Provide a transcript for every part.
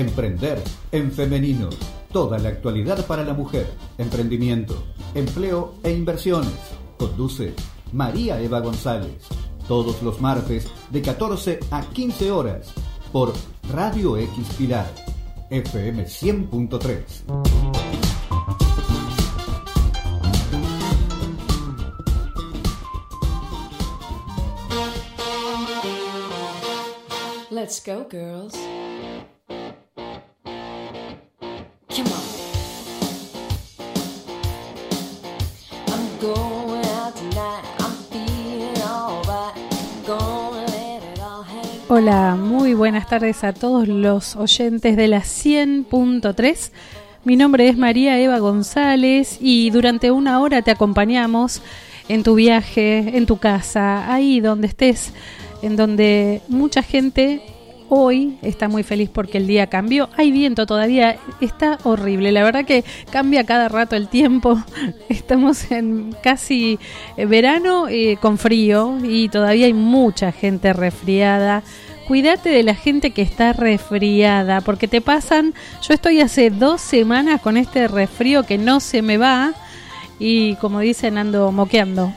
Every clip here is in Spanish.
Emprender en femenino. Toda la actualidad para la mujer. Emprendimiento, empleo e inversiones. Conduce María Eva González. Todos los martes de 14 a 15 horas por Radio X Pilar. FM 100.3. Let's go, girls. Hola, muy buenas tardes a todos los oyentes de la 100.3. Mi nombre es María Eva González y durante una hora te acompañamos en tu viaje, en tu casa, ahí donde estés, en donde mucha gente hoy está muy feliz porque el día cambió. Hay viento todavía, está horrible. La verdad que cambia cada rato el tiempo. Estamos en casi eh, verano eh, con frío y todavía hay mucha gente resfriada. Cuídate de la gente que está resfriada porque te pasan. Yo estoy hace dos semanas con este resfrío que no se me va y como dicen ando moqueando.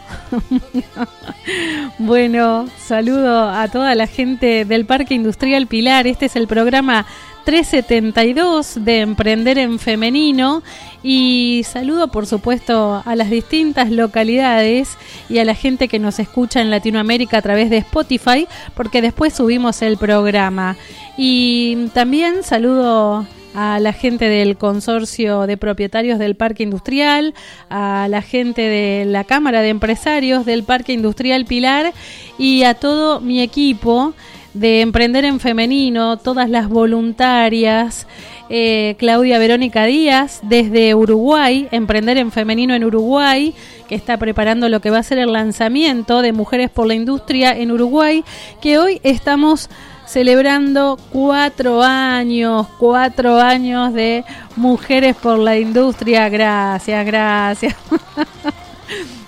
bueno, saludo a toda la gente del Parque Industrial Pilar. Este es el programa 372 de Emprender en Femenino. Y saludo por supuesto a las distintas localidades y a la gente que nos escucha en Latinoamérica a través de Spotify porque después subimos el programa. Y también saludo a la gente del consorcio de propietarios del Parque Industrial, a la gente de la Cámara de Empresarios del Parque Industrial Pilar y a todo mi equipo de Emprender en Femenino, todas las voluntarias, eh, Claudia Verónica Díaz desde Uruguay, Emprender en Femenino en Uruguay, que está preparando lo que va a ser el lanzamiento de Mujeres por la Industria en Uruguay, que hoy estamos celebrando cuatro años, cuatro años de Mujeres por la Industria. Gracias, gracias.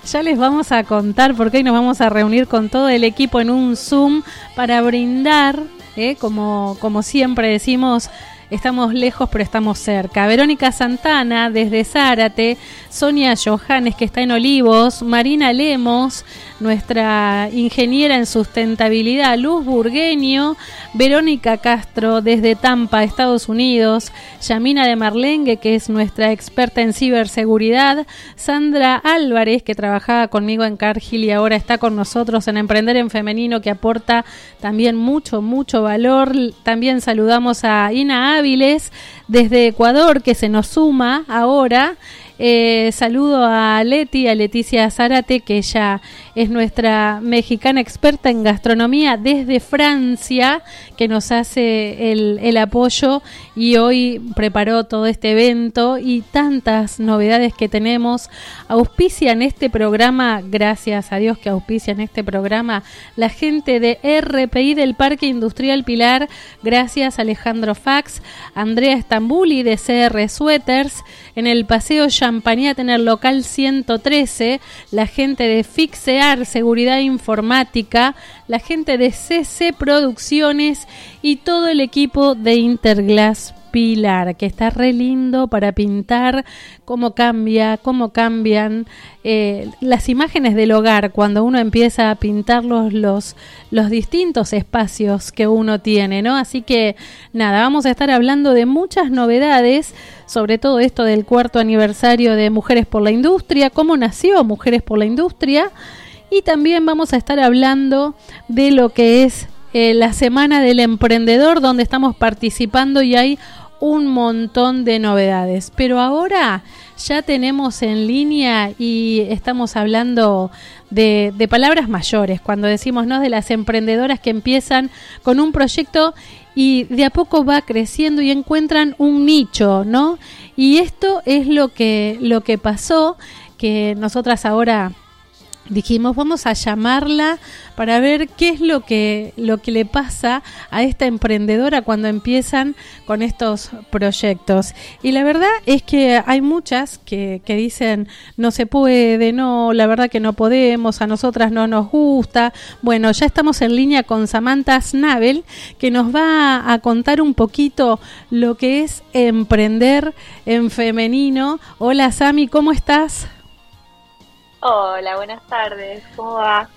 ya les vamos a contar porque hoy nos vamos a reunir con todo el equipo en un Zoom para brindar, ¿eh? como, como siempre decimos, Estamos lejos, pero estamos cerca. Verónica Santana, desde Zárate. Sonia Johannes, que está en Olivos. Marina Lemos, nuestra ingeniera en sustentabilidad. Luz Burgueño. Verónica Castro, desde Tampa, Estados Unidos. Yamina de Marlengue, que es nuestra experta en ciberseguridad. Sandra Álvarez, que trabajaba conmigo en Cargill y ahora está con nosotros en Emprender en Femenino, que aporta también mucho, mucho valor. También saludamos a Ina desde Ecuador que se nos suma ahora. Eh, saludo a Leti, a Leticia Zárate, que ella es nuestra mexicana experta en gastronomía desde Francia, que nos hace el, el apoyo y hoy preparó todo este evento y tantas novedades que tenemos. Auspician este programa, gracias a Dios que auspician este programa, la gente de RPI del Parque Industrial Pilar, gracias Alejandro Fax, Andrea Estambuli de CR Sweaters, en el Paseo Champagnat en el local 113, la gente de Fixear Seguridad Informática, la gente de CC Producciones y todo el equipo de Interglass Pilar, que está re lindo para pintar cómo cambia, cómo cambian eh, las imágenes del hogar cuando uno empieza a pintar los, los, los distintos espacios que uno tiene, ¿no? Así que nada, vamos a estar hablando de muchas novedades, sobre todo esto del cuarto aniversario de Mujeres por la Industria, cómo nació Mujeres por la Industria. Y también vamos a estar hablando de lo que es eh, la Semana del Emprendedor, donde estamos participando y hay un montón de novedades. Pero ahora ya tenemos en línea y estamos hablando de, palabras mayores, cuando decimos ¿no? de las emprendedoras que empiezan con un proyecto y de a poco va creciendo y encuentran un nicho, ¿no? Y esto es lo que, lo que pasó, que nosotras ahora dijimos vamos a llamarla para ver qué es lo que lo que le pasa a esta emprendedora cuando empiezan con estos proyectos y la verdad es que hay muchas que, que dicen no se puede no la verdad que no podemos a nosotras no nos gusta bueno ya estamos en línea con Samantha Snabel que nos va a contar un poquito lo que es emprender en femenino. Hola Sami cómo estás Hola, buenas tardes, ¿cómo va?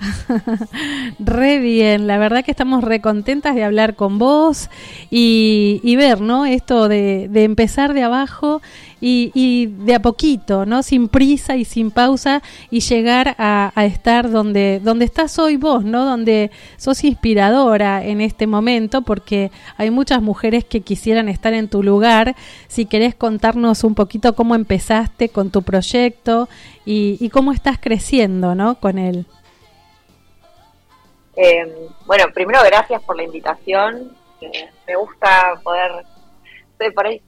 re bien, la verdad que estamos re contentas de hablar con vos y, y ver, ¿no? Esto de, de empezar de abajo y, y, de a poquito, ¿no? Sin prisa y sin pausa y llegar a, estar donde, donde estás hoy vos, ¿no? Donde sos inspiradora en este momento porque hay muchas mujeres que quisieran estar en tu lugar. Si querés contarnos un poquito cómo empezaste con tu proyecto y, cómo estás creciendo, ¿no? Con él. Eh, bueno, primero gracias por la invitación. Eh, me gusta poder, ahí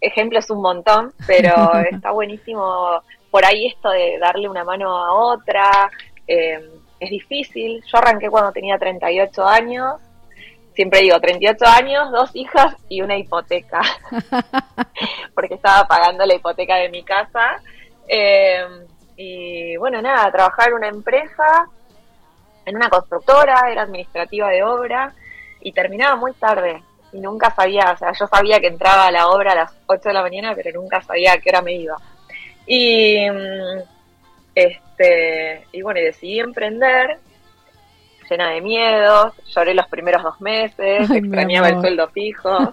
ejemplos un montón, pero está buenísimo por ahí esto de darle una mano a otra. Eh, es difícil. Yo arranqué cuando tenía 38 años. Siempre digo, 38 años, dos hijas y una hipoteca. Porque estaba pagando la hipoteca de mi casa. Eh, y bueno, nada, trabajar en una empresa, en una constructora, era administrativa de obra y terminaba muy tarde y nunca sabía, o sea, yo sabía que entraba a la obra a las 8 de la mañana, pero nunca sabía a qué hora me iba. Y este y bueno, y decidí emprender llena de miedos, lloré los primeros dos meses, Ay, extrañaba el sueldo fijo.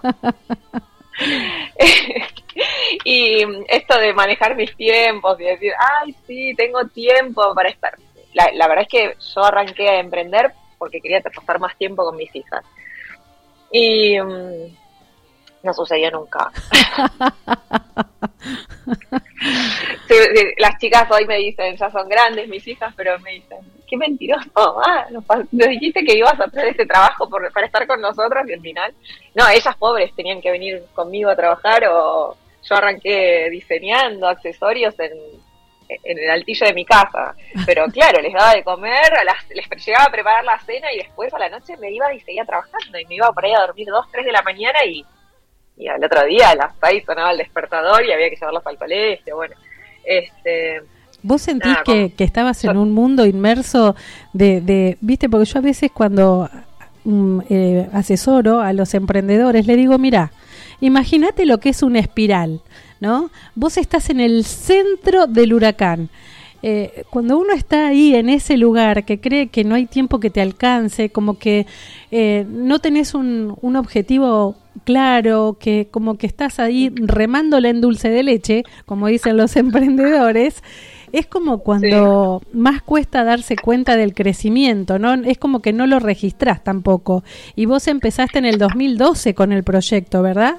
y esto de manejar mis tiempos y decir, ay, sí, tengo tiempo para estar. La, la verdad es que yo arranqué a emprender porque quería pasar más tiempo con mis hijas. Y um, no sucedió nunca. sí, sí, las chicas hoy me dicen, ya son grandes mis hijas, pero me dicen, qué mentiroso, ah, nos, nos, dijiste que ibas a hacer este trabajo por, para estar con nosotras y al final, no, ellas pobres tenían que venir conmigo a trabajar o yo arranqué diseñando accesorios en, en el altillo de mi casa. Pero claro, les daba de comer, a las, les llegaba a preparar la cena y después a la noche me iba y seguía trabajando. Y me iba por ahí a dormir dos, tres de la mañana y, y al otro día a las seis sonaba el despertador y había que llevarlos al colegio. Bueno, este. ¿Vos sentís nada, que, que, estabas en un mundo inmerso de, de, viste, porque yo a veces cuando um, eh, asesoro a los emprendedores le digo, mira, imagínate lo que es una espiral. ¿No? Vos estás en el centro del huracán. Eh, cuando uno está ahí en ese lugar que cree que no hay tiempo que te alcance, como que eh, no tenés un, un, objetivo claro, que como que estás ahí remándole en dulce de leche, como dicen los emprendedores, es como cuando sí. más cuesta darse cuenta del crecimiento, ¿no? Es como que no lo registrás tampoco. Y vos empezaste en el 2012 con el proyecto, ¿verdad?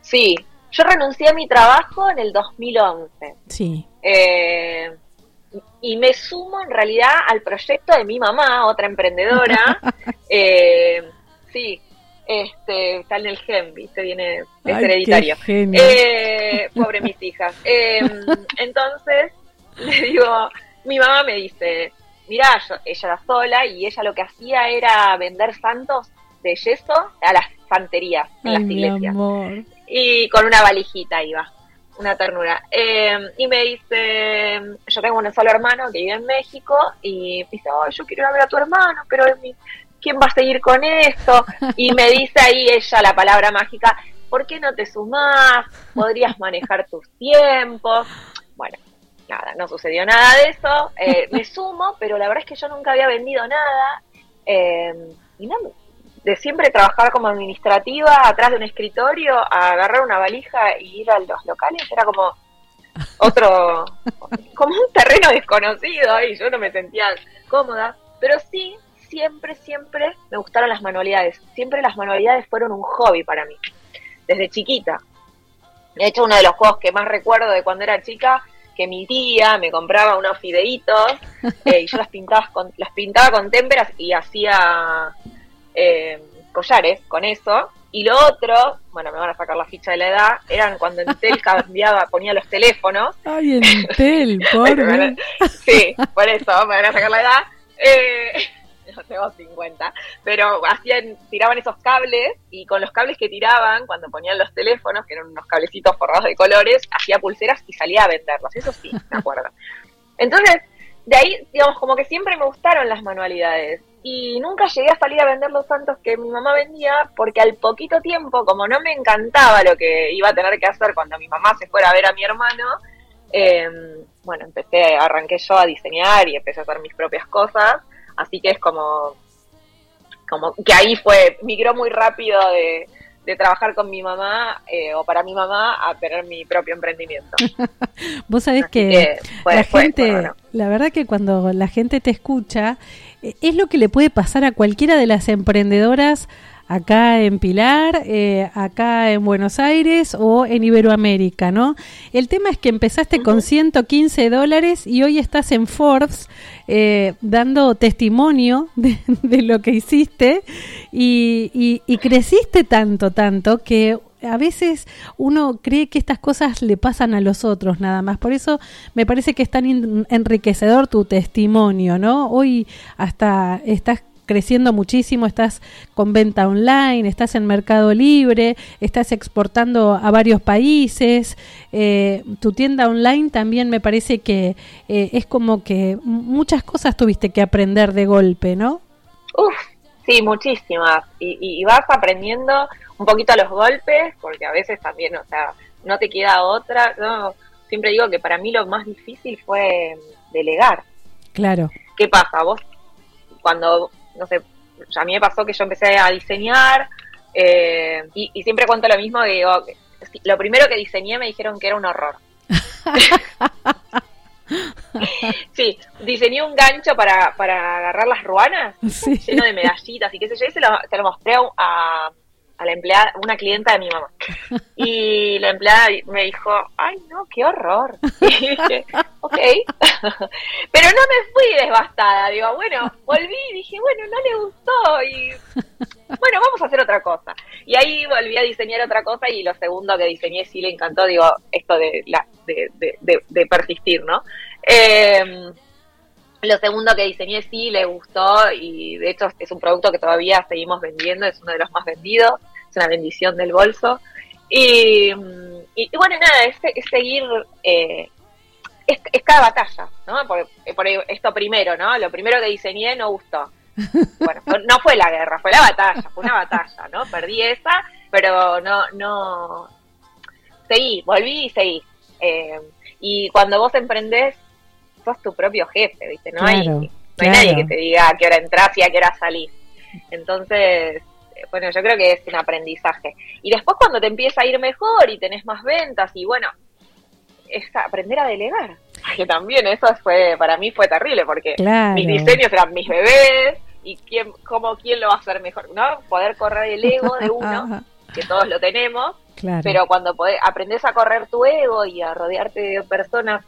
Sí, yo renuncié a mi trabajo en el 2011. Sí. Eh, y me sumo en realidad al proyecto de mi mamá, otra emprendedora. eh, sí, este, está en el gen, ¿viste? Viene, es Ay, hereditario. Eh, pobre mis hijas. Eh, entonces, le digo, mi mamá me dice, mira, ella era sola y ella lo que hacía era vender santos de yeso a las santerías en Ay, las iglesias. Y con una valijita iba, una ternura. Eh, y me dice, yo tengo un solo hermano que vive en México y dice, oh, yo quiero ir a ver a tu hermano, pero ¿quién va a seguir con esto? Y me dice ahí ella la palabra mágica, ¿por qué no te sumás? Podrías manejar tus tiempos. Bueno, nada, no sucedió nada de eso. Eh, me sumo, pero la verdad es que yo nunca había vendido nada. Eh, y no, de siempre trabajar como administrativa atrás de un escritorio a agarrar una valija y ir a los locales era como otro como un terreno desconocido y yo no me sentía cómoda. Pero sí siempre siempre me gustaron las manualidades. Siempre las manualidades fueron un hobby para mí desde chiquita. De hecho uno de los juegos que más recuerdo de cuando era chica que mi tía me compraba unos fideitos eh, y yo las pintaba con las pintaba con témperas y hacía eh, collares con eso Y lo otro, bueno, me van a sacar la ficha de la edad, eran cuando Entel cambiaba, ponía los teléfonos. Ay, Entel, por Sí, por eso, me van a sacar la edad. Eh, no tengo 50, pero hacían, tiraban esos cables y con los cables que tiraban, cuando ponían los teléfonos, que eran unos cablecitos forrados de colores, hacía pulseras y salía a venderlos, eso sí, me acuerdo. Entonces, de ahí, digamos, como que siempre me gustaron las manualidades y nunca llegué a salir a vender los santos que mi mamá vendía porque al poquito tiempo, como no me encantaba lo que iba a tener que hacer cuando mi mamá se fuera a ver a mi hermano, eh, bueno, empecé, arranqué yo a diseñar y empecé a hacer mis propias cosas, así que es como, como que ahí fue, migró muy rápido de, de trabajar con mi mamá eh, o para mi mamá a tener mi propio emprendimiento. Vos sabés que, la gente, la verdad que cuando la gente te escucha, eh, es lo que le puede pasar a cualquiera de las emprendedoras acá en Pilar, eh, acá en Buenos Aires o en Iberoamérica, ¿no? El tema es que empezaste con 115 dólares y hoy estás en Forbes eh, dando testimonio de, lo que hiciste y, y creciste tanto, tanto que a veces uno cree que estas cosas le pasan a los otros nada más. Por eso me parece que es tan enriquecedor tu testimonio, ¿no? Hoy hasta estás creciendo muchísimo, estás con venta online, estás en Mercado Libre, estás exportando a varios países, eh, tu tienda online también me parece que eh, es como que muchas cosas tuviste que aprender de golpe, ¿no? Uf, sí, muchísimas. Y, y, vas aprendiendo un poquito a los golpes, porque a veces también, o sea, no te queda otra. No, siempre digo que para mí lo más difícil fue delegar. Claro. ¿Qué pasa? Vos cuando no sé, a mí me pasó que yo empecé a diseñar eh, y, siempre cuento lo mismo, digo, lo primero que diseñé me dijeron que era un horror. sí, diseñé un gancho para, para agarrar las ruanas, lleno de medallitas y qué sé yo, y se lo, se lo mostré a, la empleada, una clienta de mi mamá. Y la empleada me dijo, ay no, qué horror. Y dije, ok. Pero no me fui devastada, digo, bueno, volví y dije, bueno, no le gustó y bueno, vamos a hacer otra cosa. Y ahí volví a diseñar otra cosa y lo segundo que diseñé sí le encantó, digo, esto de, la, de, de, persistir, ¿no? Eh, lo segundo que diseñé sí le gustó y de hecho es un producto que todavía seguimos vendiendo, es uno de los más vendidos, es una bendición del bolso. Y, bueno, nada, es, seguir, eh, es, cada batalla, ¿no? Por, por, esto primero, ¿no? Lo primero que diseñé no gustó. Bueno, no fue la guerra, fue la batalla, fue una batalla, ¿no? Perdí esa, pero no, no, seguí, volví y seguí. Eh, y cuando vos emprendés, sos tu propio jefe, ¿viste? No, hay, no hay nadie que te diga a qué hora entras y a qué hora salís. Entonces, bueno, yo creo que es un aprendizaje. Y después cuando te empieza a ir mejor y tenés más ventas y bueno, es aprender a delegar. Que también eso fue, para mí fue terrible porque mis diseños eran mis bebés y quién, cómo, quién lo va a hacer mejor, ¿no? Poder correr el ego de uno, que todos lo tenemos, pero cuando podés, aprendes a correr tu ego y a rodearte de personas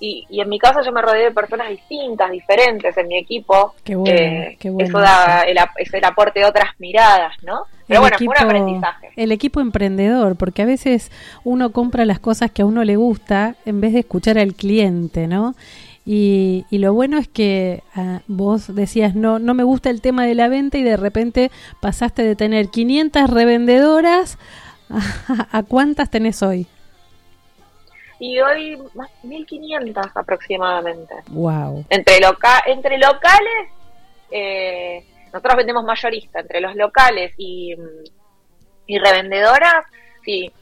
y, y, en mi caso yo me rodeé de personas distintas, diferentes en mi equipo. Qué bueno, eh, qué bueno Eso da el, es el aporte de otras miradas, ¿no? Pero bueno, fue un aprendizaje. El equipo emprendedor, porque a veces uno compra las cosas que a uno le gusta en vez de escuchar al cliente, ¿no? Y, y lo bueno es que ah, vos decías, no, no me gusta el tema de la venta y de repente pasaste de tener 500 revendedoras a, a cuántas tenés hoy y hoy más 1500 aproximadamente. Wow. Entre, loca entre locales, eh, nosotros vendemos mayorista, entre los locales y, y revendedoras, sí,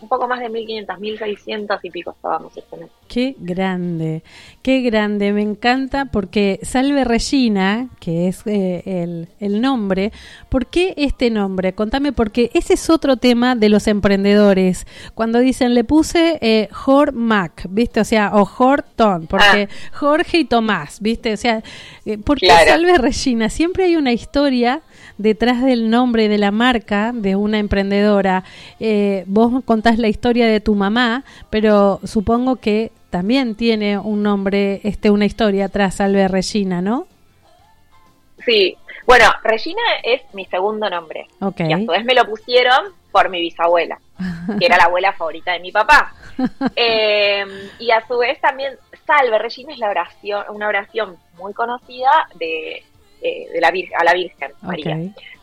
un poco más de 1500, 1600 y pico estábamos este mes. Qué grande, qué grande, me encanta porque Salve Regina, que es eh, el, el, nombre, ¿por qué este nombre? Contame, porque ese es otro tema de los emprendedores. Cuando dicen, le puse eh, Mac, ¿viste? O sea, o Jorton, porque ah. Jorge y Tomás, ¿viste? O sea, eh, ¿por qué Salve Regina? Siempre hay una historia detrás del nombre de la marca de una emprendedora. Eh, vos contás la historia de tu mamá, pero supongo que también tiene un nombre, este, una historia atrás, Salve Regina, ¿no? Sí, Bueno, Regina es mi segundo nombre. Okay. Y a su vez me lo pusieron por mi bisabuela, que era la abuela favorita de mi papá. Eh, y a su vez también, Salve Regina es la oración, una oración muy conocida de, eh, de la Virgen, a la Virgen María.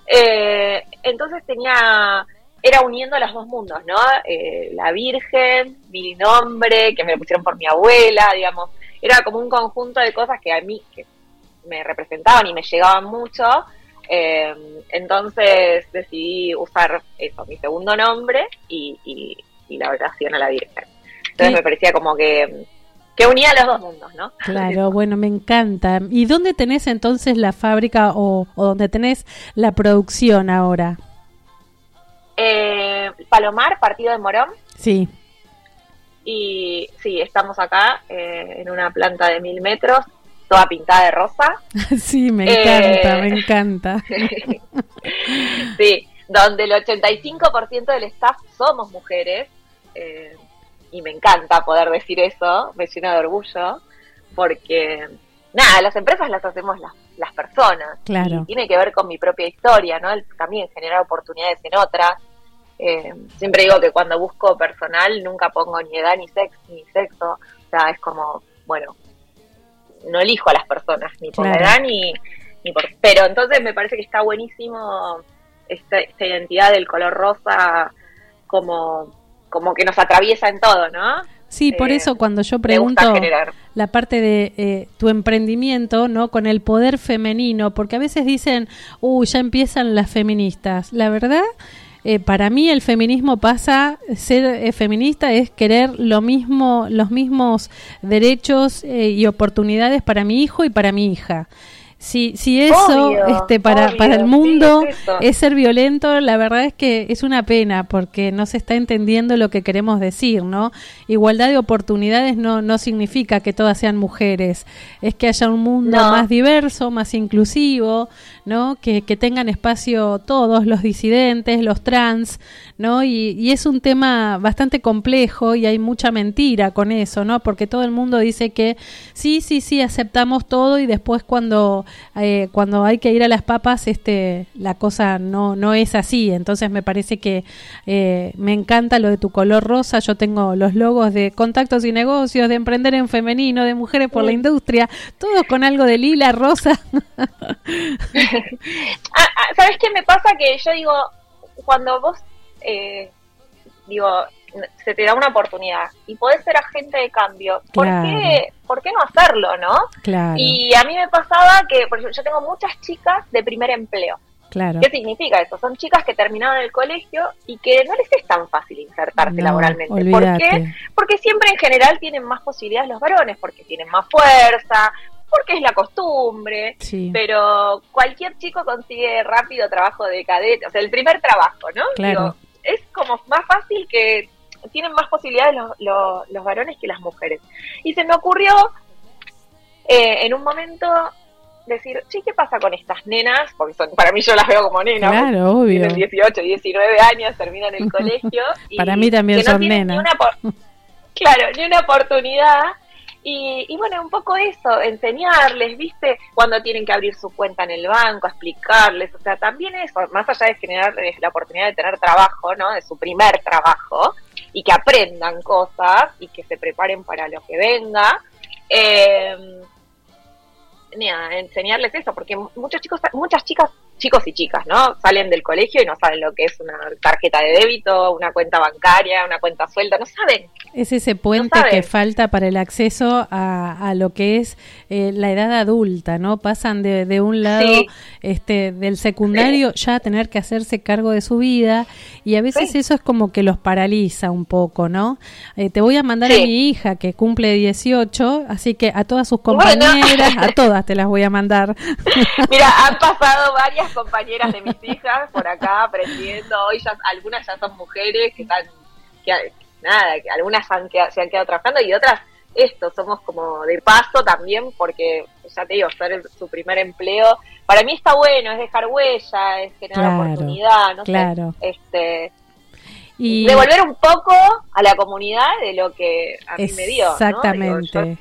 Eh, entonces tenía, era uniendo los dos mundos, ¿no? Eh, la Virgen, mi nombre, que me lo pusieron por mi abuela, digamos. Era como un conjunto de cosas que a mí que me representaban y me llegaban mucho. Eh, entonces decidí usar eso, mi segundo nombre y, y- y la oración a la Virgen. Entonces me parecía como que, que unía los dos mundos, ¿no? Claro, bueno, me encanta. ¿Y dónde tenés entonces la fábrica o, o dónde tenés la producción ahora? Eh, Palomar, partido de Morón. Sí, Y sí, estamos acá eh, en una planta de mil metros, toda pintada de rosa. sí, me Eh. encanta, me encanta. sí, donde el 85% del staff somos mujeres. eh, y me encanta poder decir eso, me llena de orgullo, porque nada, las empresas las hacemos las, las personas. Claro. Y tiene que ver con mi propia historia, ¿no? El- también generar oportunidades en otras. Eh, siempre digo que cuando busco personal nunca pongo ni edad ni sexo, ni sexo. O sea, es como, bueno, no elijo a las personas, ni por Claro. edad ni, ni por... Pero entonces me parece que está buenísimo esta, esta identidad del color rosa como, como que nos atraviesa en todo, ¿no? Sí, por Eh, eso cuando yo pregunto generar. La parte de eh, tu emprendimiento, ¿no? Con el poder femenino, porque a veces dicen, uy, ya empiezan las feministas. La verdad, eh, para mí el feminismo pasa, ser eh, feminista es querer lo mismo, los mismos derechos eh, y oportunidades para mi hijo y para mi hija. Si, si eso Obvio, este, para, obvio, para el sí, mundo es ser violento, la verdad es que es una pena porque no se está entendiendo lo que queremos decir, ¿no? Igualdad de oportunidades no, no significa que todas sean mujeres, es que haya un mundo No. más diverso, más inclusivo, ¿no? Que, que tengan espacio todos, los disidentes, los trans, ¿no? Y, y es un tema bastante complejo y hay mucha mentira con eso, ¿no? Porque todo el mundo dice que sí, sí, sí, aceptamos todo y después cuando, eh, cuando hay que ir a las papas, este, la cosa no, no es así. Entonces me parece que eh, me encanta lo de tu color rosa. Yo tengo los logos de contactos y negocios, de emprender en femenino, de mujeres por la industria, todos con algo de lila, rosa. Ah, ah, ¿Sabes qué me pasa? Que yo digo, cuando vos, eh, digo, se te da una oportunidad y podés ser agente de cambio, ¿por, Claro. qué, ¿por qué no hacerlo, no? claro, Y a mí me pasaba que, por ejemplo, yo tengo muchas chicas de primer empleo. claro. ¿Qué significa eso? Son chicas que terminaron el colegio y que no les es tan fácil insertarse No, laboralmente. ¿Por qué? Porque siempre en general tienen más posibilidades los varones, porque tienen más fuerza, porque es la costumbre. Sí, Pero cualquier chico consigue rápido trabajo de cadete, o sea, el primer trabajo, ¿no? Claro. es como más fácil que tienen más posibilidades los, los, los varones que las mujeres. Y se me ocurrió eh, en un momento decir, che, ¿qué pasa con estas nenas? Porque son, para mí yo las veo como nenas. claro, obvio. Tienen 18, 19 años, terminan el colegio. y Para mí también que no son ni nenas. una claro, ni una oportunidad. Y, y bueno, un poco eso, enseñarles, ¿viste? Cuando tienen que abrir su cuenta en el banco, explicarles, o sea, también eso, más allá de generarles la oportunidad de tener trabajo, ¿no? De su primer trabajo, y que aprendan cosas y que se preparen para lo que venga. Eh, enseñarles eso, porque muchos chicos, muchas chicas, chicos y chicas, ¿no? Salen del colegio y no saben lo que es una tarjeta de débito, una cuenta bancaria, una cuenta suelta, no saben. Es ese puente que falta para el acceso a, a lo que es eh, la edad adulta, ¿no? Pasan de, de un lado Sí. este, del secundario ya a tener que hacerse cargo de su vida y a veces Sí. eso es como que los paraliza un poco, ¿no? Eh, te voy a mandar a mi hija que cumple 18, así que a todas sus Bueno. compañeras, a todas te las voy a mandar. Mira, han pasado varias compañeras de mis hijas por acá aprendiendo. Hoy ya algunas ya son mujeres que están, que, nada, que algunas han quedado- se han quedado trabajando y otras esto, somos como de paso también porque, ya te digo, ser su primer empleo, para mí está bueno, es dejar huella, es generar Claro, oportunidad, no claro. sé, este, Y devolver un poco a la comunidad de lo que a mí me dio. ¿no? exactamente.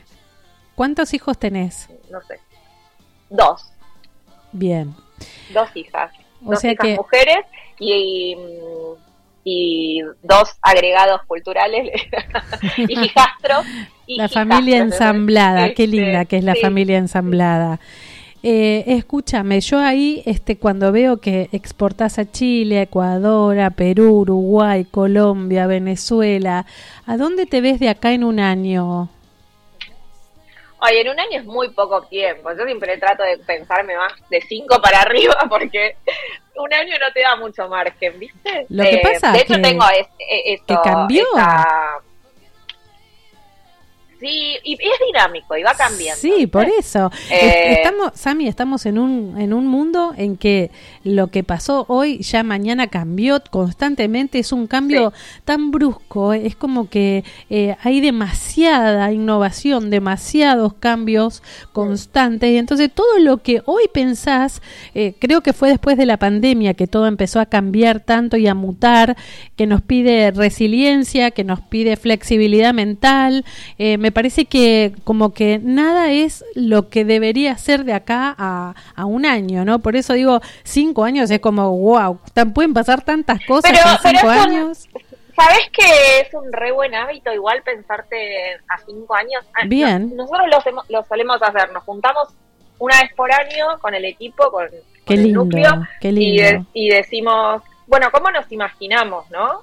¿Cuántos hijos tenés? no sé, dos. Bien. Dos hijas. dos hijas mujeres y, y, dos agregados culturales y hijastros. la familia ensamblada, qué linda que es la familia ensamblada. Eh, escúchame, yo ahí, este, cuando veo que exportas a Chile, Ecuador, a Perú, Uruguay, Colombia, Venezuela, ¿a dónde te ves de acá en un año? Oye, en un año es muy poco tiempo. Yo siempre trato de pensarme más de cinco para arriba porque un año no te da mucho margen, ¿viste? Lo que eh, pasa de hecho tengo es, que cambió. Sí, y es dinámico y va cambiando. Sí, por eso. Eh, estamos, Sami, estamos en un, en un mundo en que lo que pasó hoy ya mañana cambió constantemente. Es un cambio tan brusco. Es como que eh, hay demasiada innovación, demasiados cambios constantes. Y entonces todo lo que hoy pensás, eh, creo que fue después de la pandemia que todo empezó a cambiar tanto y a mutar, que nos pide resiliencia, que nos pide flexibilidad mental. me me parece que como que nada es lo que debería ser de acá a, a un año, ¿no? Por eso digo, cinco años es como, wow, pueden pasar tantas cosas en cinco años. ¿Sabes que es un re buen hábito igual pensarte a cinco años? Ah, Bien. nosotros lo, solemos hacer, nos juntamos una vez por año con el equipo, con, el núcleo, qué lindo. Y, y decimos, bueno, ¿cómo nos imaginamos, no?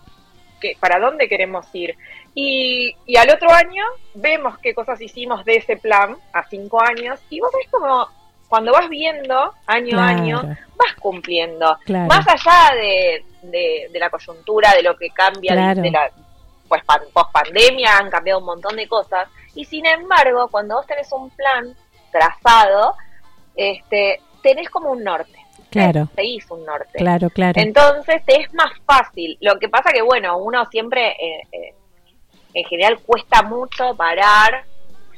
Que, ¿Para dónde queremos ir? Y, al otro año vemos qué cosas hicimos de ese plan a cinco años y vos ves como cuando vas viendo año a año, vas cumpliendo. Más allá de, de, la coyuntura, de lo que cambia de, la pues, post pandemia, han cambiado un montón de cosas. Y sin embargo, cuando vos tenés un plan trazado, este, tenés como un norte. Claro. Seguís un norte. Claro, claro. Entonces te es más fácil. Lo que pasa que, bueno, uno siempre eh, eh, en general cuesta mucho parar,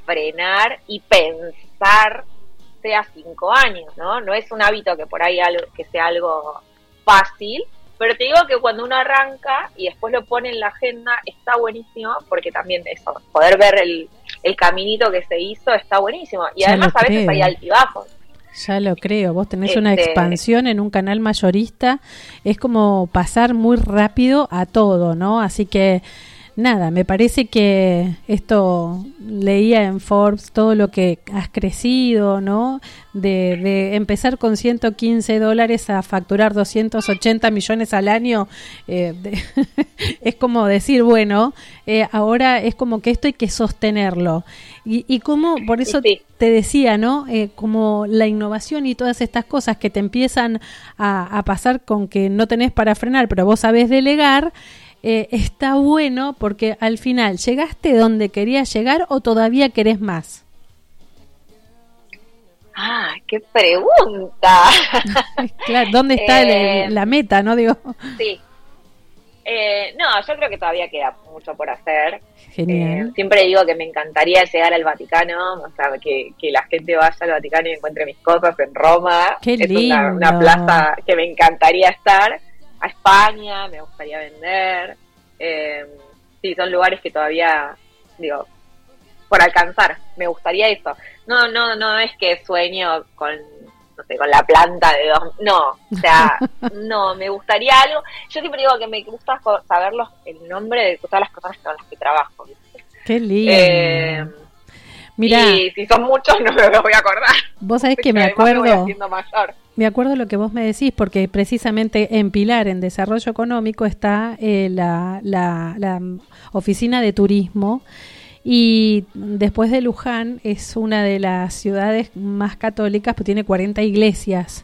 frenar y pensar sea cinco años, ¿no? No es un hábito que por ahí algo, que sea algo fácil, pero te digo que cuando uno arranca y después lo pone en la agenda está buenísimo porque también eso, poder ver el, el caminito que se hizo está buenísimo. Y además a veces hay altibajos. Ya lo creo, vos tenés una este expansión en un canal mayorista, es como pasar muy rápido a todo, ¿no? Así que nada, me parece que esto leía en Forbes todo lo que has crecido, ¿no? De, empezar con 115 dólares a facturar 280 millones al año, eh, es como decir, bueno, eh, ahora es como que esto hay que sostenerlo. Y, y como, por eso te decía, ¿no? Eh, como la innovación y todas estas cosas que te empiezan a, a pasar con que no tenés para frenar, pero vos sabés delegar, eh, está bueno porque al final, ¿llegaste donde querías llegar o todavía querés más? Ah, qué pregunta. claro, ¿dónde está eh, la meta, no digo? Sí. Eh, no, yo creo que todavía queda mucho por hacer. Genial. siempre digo que me encantaría llegar al Vaticano, o sea, que, la gente vaya al Vaticano y encuentre mis cosas en Roma. Qué es una plaza que me encantaría estar a España, me gustaría vender. Eh, sí, son lugares que todavía, digo, por alcanzar, me gustaría eso. No, no, no es que sueño con, no sé, con la planta de dos, no, o sea, no, me gustaría algo. Yo siempre digo que me gusta saber los, el nombre de todas las personas con las que trabajo. Qué lindo. Eh, Mira, y si son muchos no me los voy a acordar. Vos sabés que me acuerdo. Me acuerdo lo que vos me decís, porque precisamente en Pilar, en Desarrollo Económico, está eh, la, la, oficina de turismo. Y después de Luján es una de las ciudades más católicas, pues tiene 40 iglesias.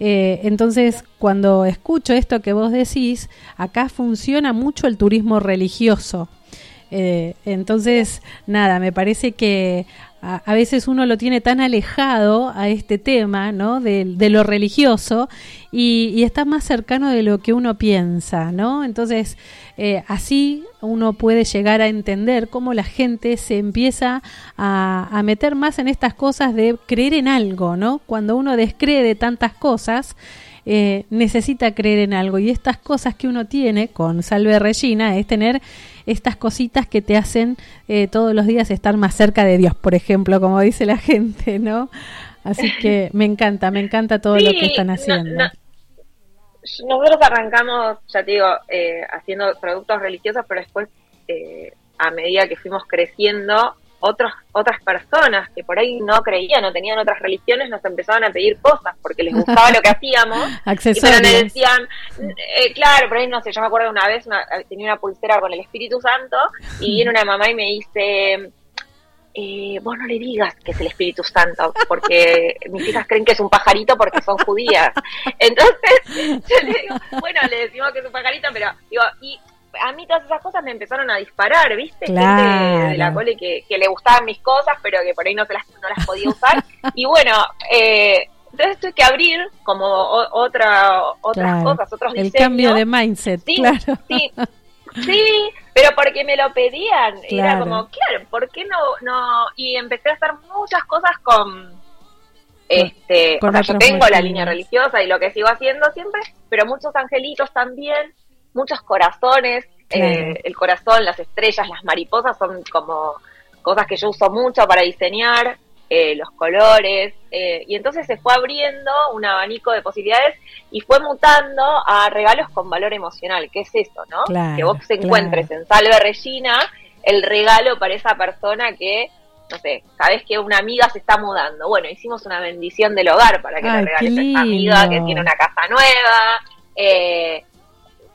Eh, entonces, cuando escucho esto que vos decís, acá funciona mucho el turismo religioso. Eh, entonces, nada, me parece que a, veces uno lo tiene tan alejado a este tema, ¿no? De, lo religioso y, está más cercano de lo que uno piensa, ¿no? Entonces, eh, así uno puede llegar a entender cómo la gente se empieza a, a, meter más en estas cosas de creer en algo, ¿no? Cuando uno descree de tantas cosas, eh, necesita creer en algo. Y estas cosas que uno tiene con Salve Regina es tener estas cositas que te hacen eh, todos los días estar más cerca de Dios, por ejemplo, como dice la gente, ¿no? Así que me encanta, me encanta todo lo que están haciendo. nosotros arrancamos, ya te digo, eh, haciendo productos religiosos, pero después, eh, a medida que fuimos creciendo, otros, otras personas que por ahí no creían, no tenían otras religiones, nos empezaban a pedir cosas porque les gustaba lo que hacíamos. Accesorios. Y pero decían, eh, claro, por ahí no sé, yo me acuerdo una vez, tenía una pulsera con el Espíritu Santo y viene una mamá y me dice, eh, vos no le digas que es el Espíritu Santo, porque mis hijas creen que es un pajarito porque son judías. Entonces, yo le digo, bueno, le decimos que es un pajarito, pero digo, y a mí todas esas cosas me empezaron a disparar, ¿viste? Gente de la cole que, le gustaban mis cosas, pero que por ahí no, se las, no las podía usar. y bueno, eh, entonces tuve que abrir como otra, otras cosas, otros diseños. El cambio de mindset, claro. Sí, sí, pero porque me lo pedían. Era como, claro, ¿por qué no, no? Y empecé a hacer muchas cosas con este, o sea, yo tengo la línea religiosa y lo que sigo haciendo siempre, pero muchos angelitos también, muchos corazones, eh, el corazón, las estrellas, las mariposas son como cosas que yo uso mucho para diseñar, eh, los colores, eh, y entonces se fue abriendo un abanico de posibilidades y fue mutando a regalos con valor emocional, que es eso, ¿no? que vos te encuentres en Salve Regina el regalo para esa persona que no sé, sabes que una amiga se está mudando. Bueno, hicimos una bendición del hogar para que le regales a esa amiga que tiene una casa nueva. Eh,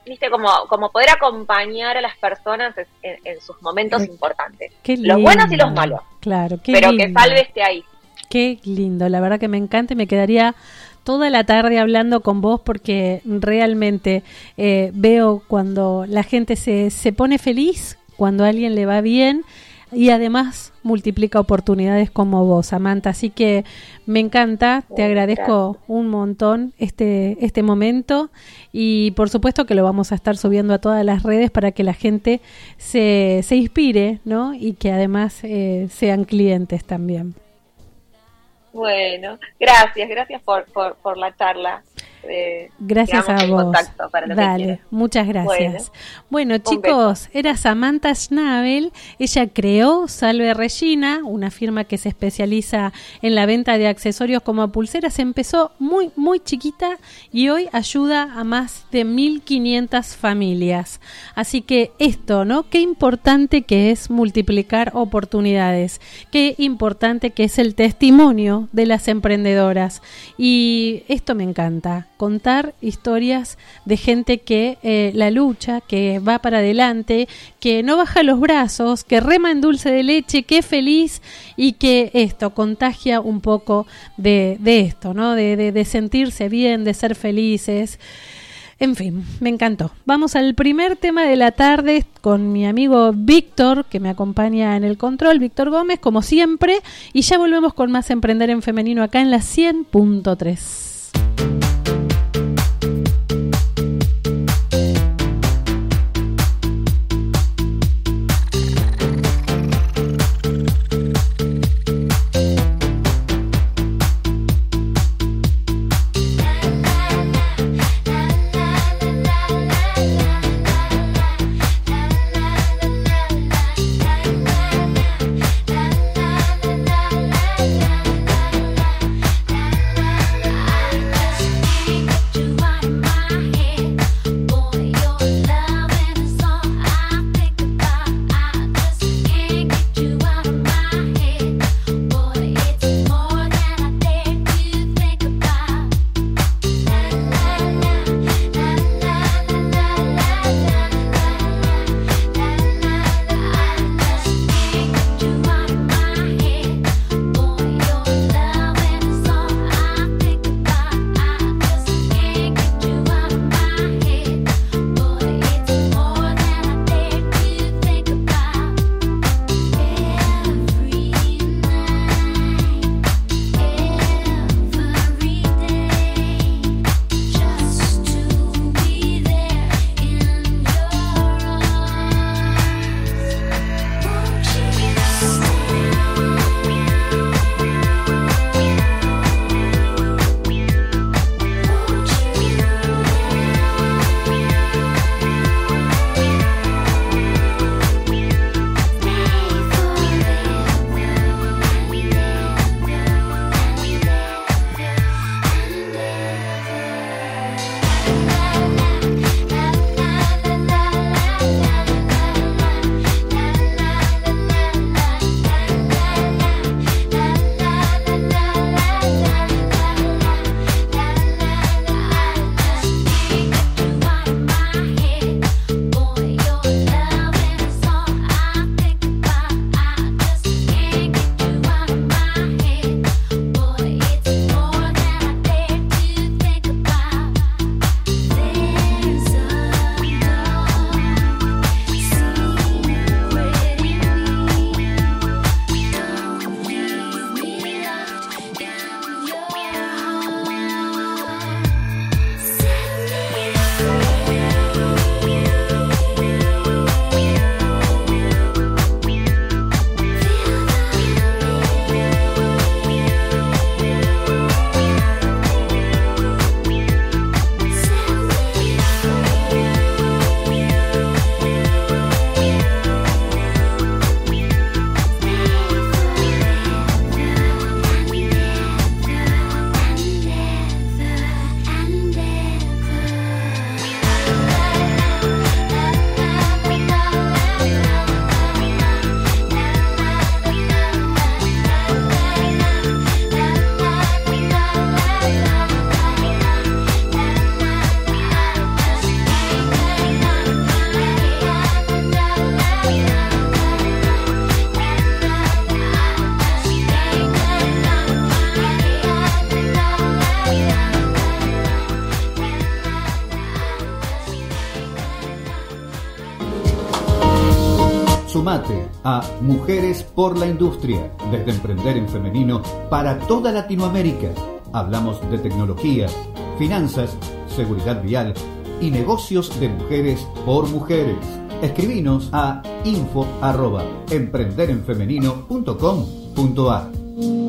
viste, como, como poder acompañar a las personas en, sus momentos importantes. los buenos y los malos. Claro, qué Pero que Salve esté ahí. Qué lindo, la verdad que me encanta y me quedaría toda la tarde hablando con vos porque realmente eh, veo cuando la gente se, se pone feliz, cuando a alguien le va bien y además multiplica oportunidades como vos, Samantha. Así que me encanta, te agradezco un montón este, este momento y por supuesto que lo vamos a estar subiendo a todas las redes para que la gente se, se inspire ¿no? y que además eh, sean clientes también. Bueno, gracias, gracias por, por, por la charla. Eh, gracias a vos. Dale, muchas gracias. Bueno, chicos, era Samantha Schnabel. Ella creó Salve Regina, una firma que se especializa en la venta de accesorios como pulseras. Empezó muy, muy chiquita y hoy ayuda a más de 1500 familias. Así que esto, ¿no? Qué importante que es multiplicar oportunidades. Qué importante que es el testimonio de las emprendedoras. Y esto me encanta contar historias de gente que eh, la lucha, que va para adelante, que no baja los brazos, que rema en dulce de leche, que feliz y que esto contagia un poco de, esto, ¿no? De, de, de sentirse bien, de ser felices. En fin, me encantó. Vamos al primer tema de la tarde con mi amigo Víctor, que me acompaña en el control, Víctor Gómez, como siempre, y ya volvemos con más Emprender en Femenino acá en la 100.3. A Mujeres por la Industria, desde Emprender en Femenino para toda Latinoamérica. Hablamos de tecnología, finanzas, seguridad vial y negocios de mujeres por mujeres. Escribinos a info arroba emprenderenfemenino.com.ar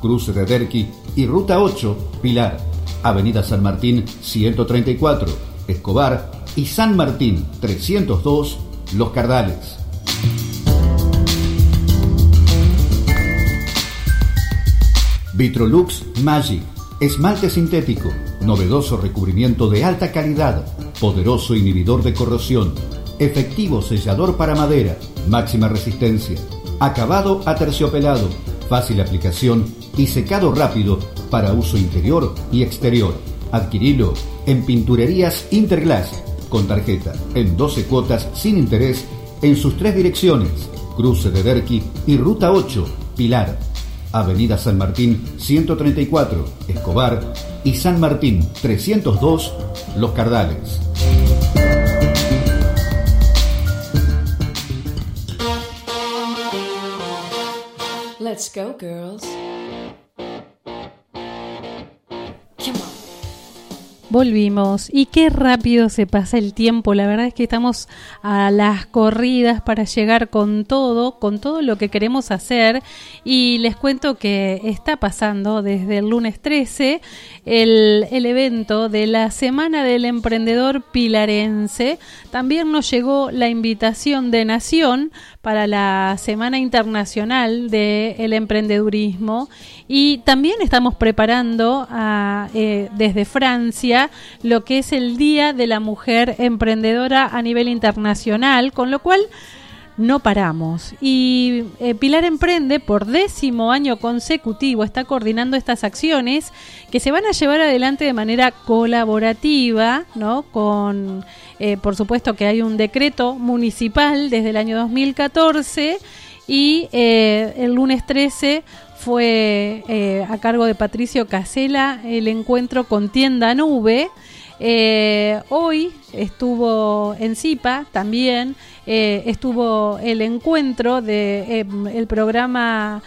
Cruce de Derqui y Ruta 8, Pilar, Avenida San Martín 134, Escobar y San Martín 302, Los Cardales. Vitrolux Magic, esmalte sintético, novedoso recubrimiento de alta calidad, poderoso inhibidor de corrosión, efectivo sellador para madera, máxima resistencia, acabado aterciopelado, fácil aplicación y secado rápido para uso interior y exterior. Adquirilo en Pinturerías Interglass con tarjeta en 12 cuotas sin interés en sus tres direcciones, Cruce de Derqui y Ruta 8, Pilar, Avenida San Martín 134, Escobar y San Martín 302, Los Cardales. Let's go, girls. Volvimos y qué rápido se pasa el tiempo. La verdad es que estamos a las corridas para llegar con todo, con todo lo que queremos hacer. Y les cuento que está pasando desde el lunes 13 el, el evento de la Semana del Emprendedor Pilarense. También nos llegó la invitación de Nación para la Semana Internacional del Emprendedurismo y también estamos preparando eh, desde Francia lo que es el Día de la Mujer Emprendedora a nivel internacional, con lo cual no paramos. Y eh, Pilar Emprende, por décimo año consecutivo, está coordinando estas acciones que se van a llevar adelante de manera colaborativa, ¿no? Con eh, por supuesto que hay un decreto municipal desde el año 2014 y eh, el lunes 13 fue a cargo de Patricio Casela el encuentro con Tienda Nube. Hoy estuvo en CIPA también, estuvo el encuentro del el programa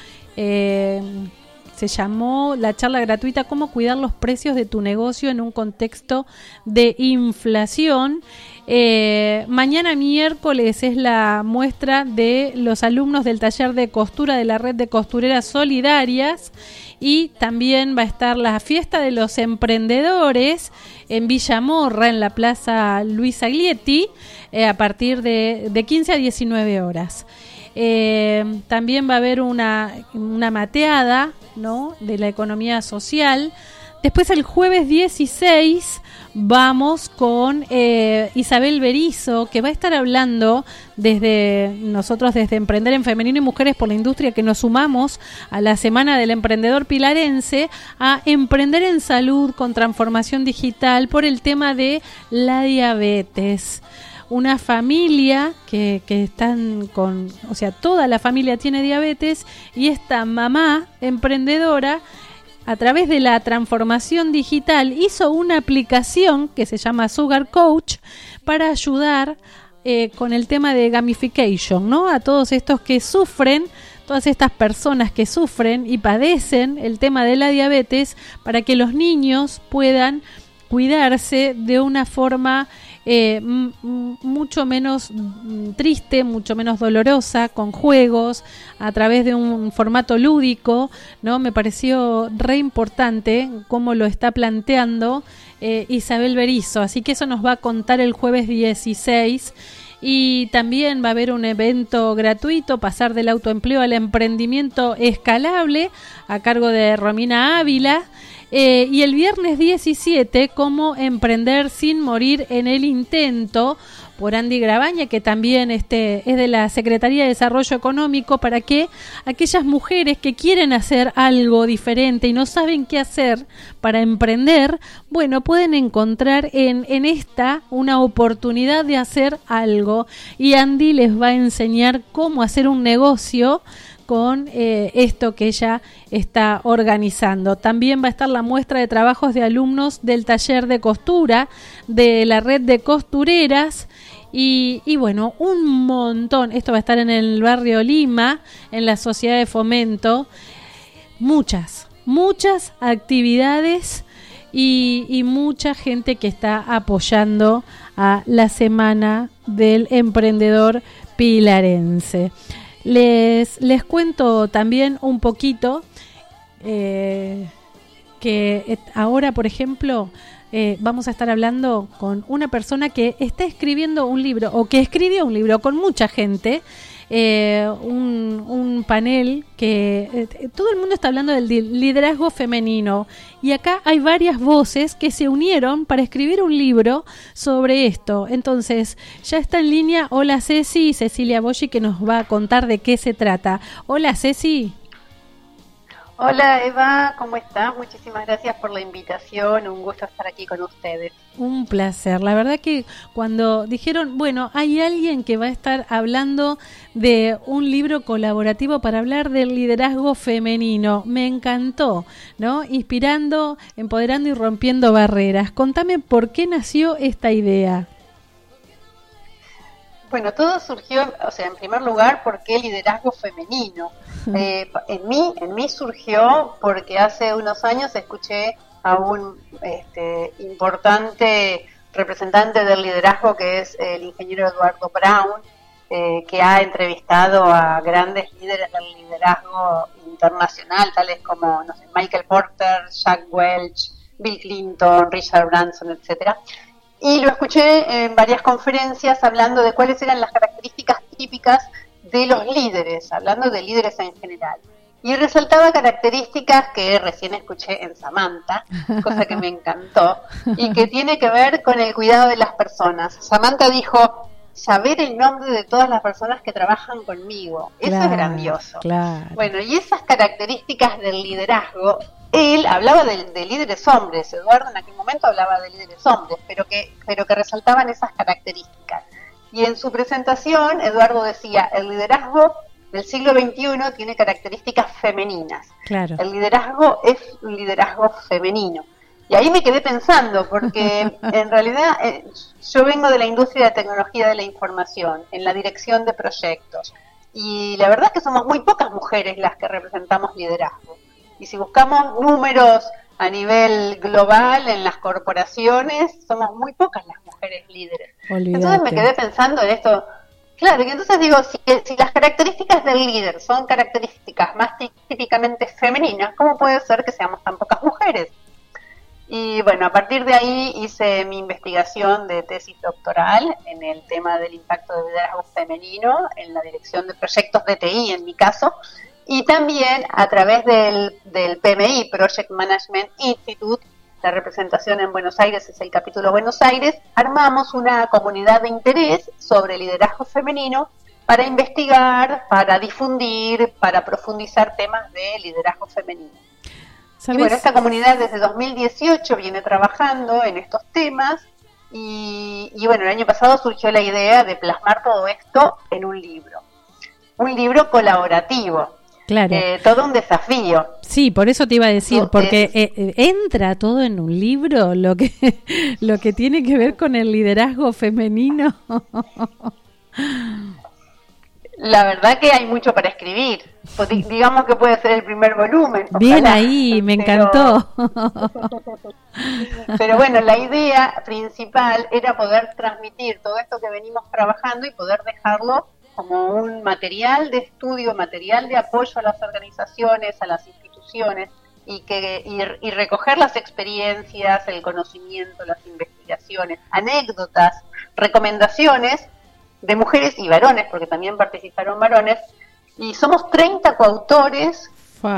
se llamó la charla gratuita Cómo cuidar los precios de tu negocio en un contexto de inflación. Eh, mañana miércoles es la muestra de los alumnos del taller de costura de la red de costureras solidarias y también va a estar la fiesta de los emprendedores en Villamorra, en la Plaza Luis Aglietti, eh, a partir de, de 15 a 19 horas. Eh, también va a haber una, una mateada ¿no? de la economía social. Después el jueves 16 vamos con eh, Isabel Berizo, que va a estar hablando desde nosotros, desde Emprender en Femenino y Mujeres por la Industria, que nos sumamos a la Semana del Emprendedor Pilarense, a Emprender en Salud con Transformación Digital por el tema de la diabetes. Una familia que, que están con, o sea, toda la familia tiene diabetes y esta mamá emprendedora a través de la transformación digital hizo una aplicación que se llama Sugar Coach para ayudar eh, con el tema de gamification, ¿no? A todos estos que sufren, todas estas personas que sufren y padecen el tema de la diabetes, para que los niños puedan cuidarse de una forma eh, mucho menos triste, mucho menos dolorosa, con juegos, a través de un formato lúdico, ¿no? Me pareció re importante cómo lo está planteando eh, Isabel Berizo, así que eso nos va a contar el jueves 16 y también va a haber un evento gratuito, pasar del autoempleo al emprendimiento escalable, a cargo de Romina Ávila. Eh, y el viernes 17, cómo emprender sin morir en el intento, por Andy Grabaña, que también este, es de la Secretaría de Desarrollo Económico, para que aquellas mujeres que quieren hacer algo diferente y no saben qué hacer para emprender, bueno, pueden encontrar en, en esta una oportunidad de hacer algo. Y Andy les va a enseñar cómo hacer un negocio con eh, esto que ella está organizando. También va a estar la muestra de trabajos de alumnos del taller de costura de la red de costureras. Y, bueno, un montón. Esto va a estar en el barrio Lima, en la sociedad de fomento. Muchas, muchas actividades y, y mucha gente que está apoyando a la Semana del Emprendedor Pilarense. Les, les cuento también un poquito eh, que ahora, por ejemplo, eh, vamos a estar hablando con una persona que está escribiendo un libro o que escribió un libro con mucha gente eh, un, panel que eh, todo el mundo está hablando del liderazgo femenino y acá hay varias voces que se unieron para escribir un libro sobre esto. Entonces, ya está en línea. Hola Ceci Cecilia Boschi que nos va a contar de qué se trata. Hola Ceci. Hola Eva, ¿cómo estás? Muchísimas gracias por la invitación, un gusto estar aquí con ustedes. Un placer, la verdad que cuando dijeron, bueno, hay alguien que va a estar hablando de un libro colaborativo para hablar del liderazgo femenino, me encantó, ¿no? Inspirando, empoderando y rompiendo barreras. Contame por qué nació esta idea. Bueno, todo surgió, o sea, en primer lugar, ¿por qué liderazgo femenino? Eh, en mí, en mí surgió porque hace unos años escuché a un este, importante representante del liderazgo que es el ingeniero Eduardo Brown, eh, que ha entrevistado a grandes líderes del liderazgo internacional, tales como no sé, Michael Porter, Jack Welch, Bill Clinton, Richard Branson, etcétera. Y lo escuché en varias conferencias hablando de cuáles eran las características típicas de los líderes, hablando de líderes en general. Y resaltaba características que recién escuché en Samantha, cosa que me encantó, y que tiene que ver con el cuidado de las personas. Samantha dijo, saber el nombre de todas las personas que trabajan conmigo. Eso es grandioso. Bueno, y esas características del liderazgo, él hablaba de, de, líderes hombres, Eduardo en aquel momento hablaba de líderes hombres, pero que, pero que resaltaban esas características. Y en su presentación, Eduardo decía, el liderazgo del siglo XXI tiene características femeninas. Claro. El liderazgo es un liderazgo femenino. Y ahí me quedé pensando, porque en realidad eh, yo vengo de la industria de tecnología de la información, en la dirección de proyectos. Y la verdad es que somos muy pocas mujeres las que representamos liderazgo. Y si buscamos números a nivel global en las corporaciones, somos muy pocas las mujeres líderes. Entonces me quedé pensando en esto. Claro, y entonces digo, si, si las características del líder son características más típicamente femeninas, ¿cómo puede ser que seamos tan pocas mujeres? Y bueno, a partir de ahí hice mi investigación de tesis doctoral en el tema del impacto de liderazgo femenino en la dirección de proyectos de TI, en mi caso, y también a través del, del PMI, Project Management Institute, la representación en Buenos Aires es el capítulo Buenos Aires, armamos una comunidad de interés sobre liderazgo femenino para investigar, para difundir, para profundizar temas de liderazgo femenino. Y bueno, esta comunidad desde 2018 viene trabajando en estos temas y, y bueno, el año pasado surgió la idea de plasmar todo esto en un libro, un libro colaborativo Claro. Eh, todo un desafío. Sí, por eso te iba a decir, porque eh, eh, entra todo en un libro lo que lo que tiene que ver con el liderazgo femenino. La verdad que hay mucho para escribir. Pues digamos que puede ser el primer volumen. Bien ahí, me encantó. Pero bueno, la idea principal era poder transmitir todo esto que venimos trabajando y poder dejarlo como un material de estudio, material de apoyo a las organizaciones, a las instituciones, y, que, y, recoger las experiencias, el conocimiento, las investigaciones, anécdotas, recomendaciones de mujeres y varones, porque también participaron varones, y somos 30 coautores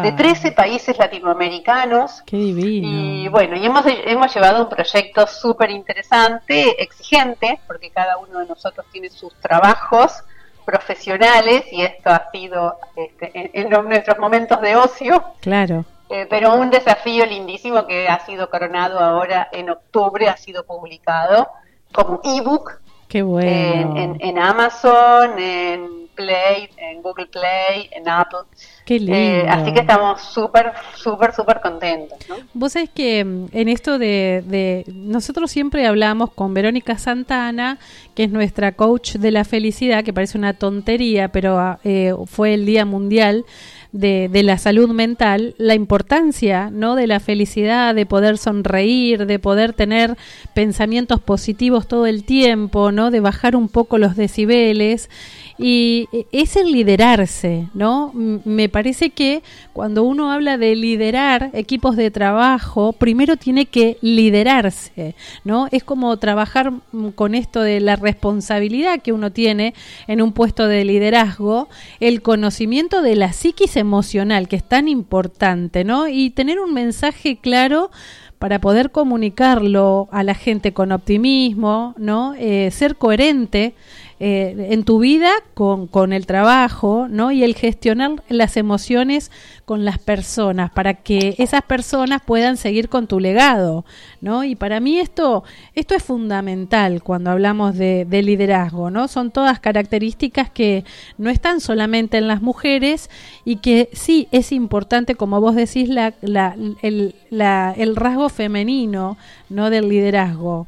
de 13 países latinoamericanos. Qué divino. Y bueno, y hemos, hemos llevado un proyecto súper interesante, exigente, porque cada uno de nosotros tiene sus trabajos profesionales y esto ha sido este, en, nuestros momentos de ocio. Claro. Eh, pero un desafío lindísimo que ha sido coronado ahora en octubre, ha sido publicado como ebook. Qué bueno. en, en Amazon, en Play, en Google Play, en Apple. Qué lindo. Eh, así que estamos súper, súper, súper contentos. ¿no? Vos sabés que mm, en esto de, Nosotros siempre hablamos con Verónica Santana, que es nuestra coach de la felicidad, que parece una tontería, pero ah, eh, fue el Día Mundial de, de, la salud mental, la importancia ¿no? de la felicidad, de poder sonreír, de poder tener pensamientos positivos todo el tiempo, ¿no? de bajar un poco los decibeles y es el liderarse, ¿no? Me parece que cuando uno habla de liderar equipos de trabajo, primero tiene que liderarse, ¿no? Es como trabajar con esto de la responsabilidad que uno tiene en un puesto de liderazgo, el conocimiento de la psiquis emocional, que es tan importante, ¿no? Y tener un mensaje claro para poder comunicarlo a la gente con optimismo, ¿no? Eh, ser coherente eh, en tu vida con, con, el trabajo, ¿no? Y el gestionar las emociones con las personas para que esas personas puedan seguir con tu legado, ¿no? Y para mí esto, esto es fundamental cuando hablamos de, liderazgo, ¿no? Son todas características que no están solamente en las mujeres y que sí es importante, como vos decís, la, la, el, la, el rasgo femenino, ¿no? Del liderazgo.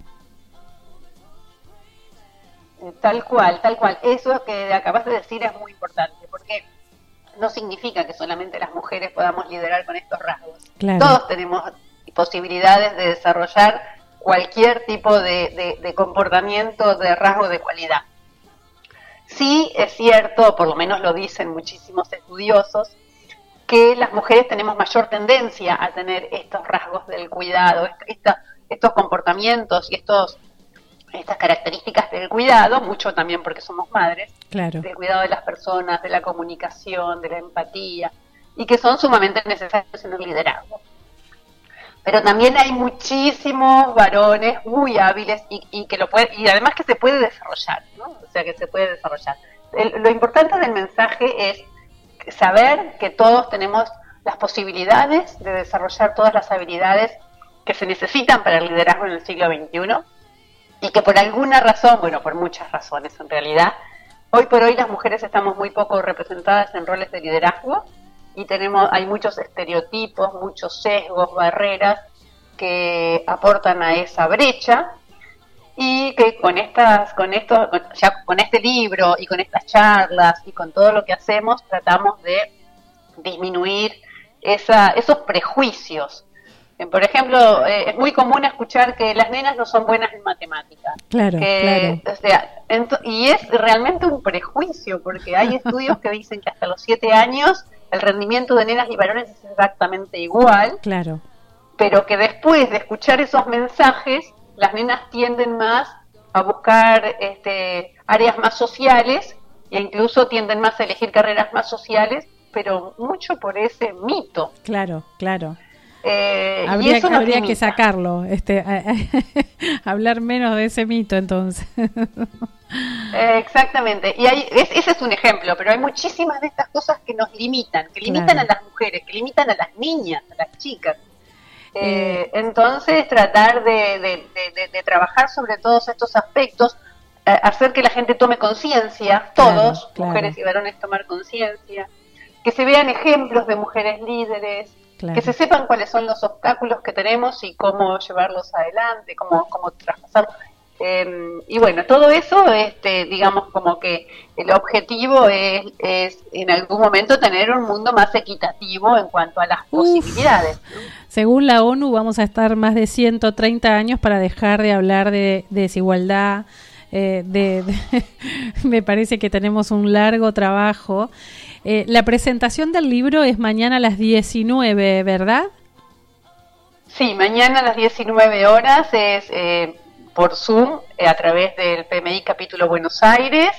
Tal cual, tal cual. Eso que acabas de decir es muy importante, porque no significa que solamente las mujeres podamos liderar con estos rasgos. Todos tenemos posibilidades de desarrollar cualquier tipo de, comportamiento, de rasgo de cualidad. Sí es cierto, por lo menos lo dicen muchísimos estudiosos, que las mujeres tenemos mayor tendencia a tener estos rasgos del cuidado, estos comportamientos y estos estas características del cuidado, mucho también porque somos madres, claro. del cuidado de las personas, de la comunicación, de la empatía, y que son sumamente necesarios en el liderazgo. Pero también hay muchísimos varones muy hábiles y, que lo puede, y además que se puede desarrollar, ¿no? O sea, que se puede desarrollar. lo importante del mensaje es saber que todos tenemos las posibilidades de desarrollar todas las habilidades que se necesitan para el liderazgo en el siglo XXI y que por alguna razón, bueno, por muchas razones en realidad, hoy por hoy las mujeres estamos muy poco representadas en roles de liderazgo y tenemos hay muchos estereotipos, muchos sesgos, barreras que aportan a esa brecha y que con estas con esto ya con este libro y con estas charlas y con todo lo que hacemos tratamos de disminuir esa, esos prejuicios por ejemplo, eh, es muy común escuchar que las nenas no son buenas en matemáticas. Claro, claro. O sea, y es realmente un prejuicio, porque hay estudios que dicen que hasta los siete años el rendimiento de nenas y varones es exactamente igual. Claro. Pero que después de escuchar esos mensajes, las nenas tienden más a buscar este, áreas más sociales e incluso tienden más a elegir carreras más sociales, pero mucho por ese mito. Claro, claro. Eh, habría, habría que sacarlo, este, hablar menos de ese mito entonces. exactamente, y hay, ese es un ejemplo, pero hay muchísimas de estas cosas que nos limitan, que limitan a las mujeres, que limitan a las niñas, a las chicas. Eh, eh. entonces, tratar de, trabajar sobre todos estos aspectos, hacer que la gente tome conciencia, todos, mujeres y varones, tomar conciencia, que se vean ejemplos de mujeres líderes, que se sepan cuáles son los obstáculos que tenemos y cómo llevarlos adelante, cómo, cómo traspasarlos. Em, y bueno, todo eso, este, digamos como que el objetivo es, es, en algún momento tener un mundo más equitativo en cuanto a las posibilidades. Según la ONU vamos a estar más de 130 años para dejar de hablar de, desigualdad. Eh, de, me parece que tenemos un largo trabajo eh, la presentación del libro es mañana a las 19, ¿verdad? Sí, mañana a las 19 horas es eh, por Zoom eh, a través del PMI Capítulo Buenos Aires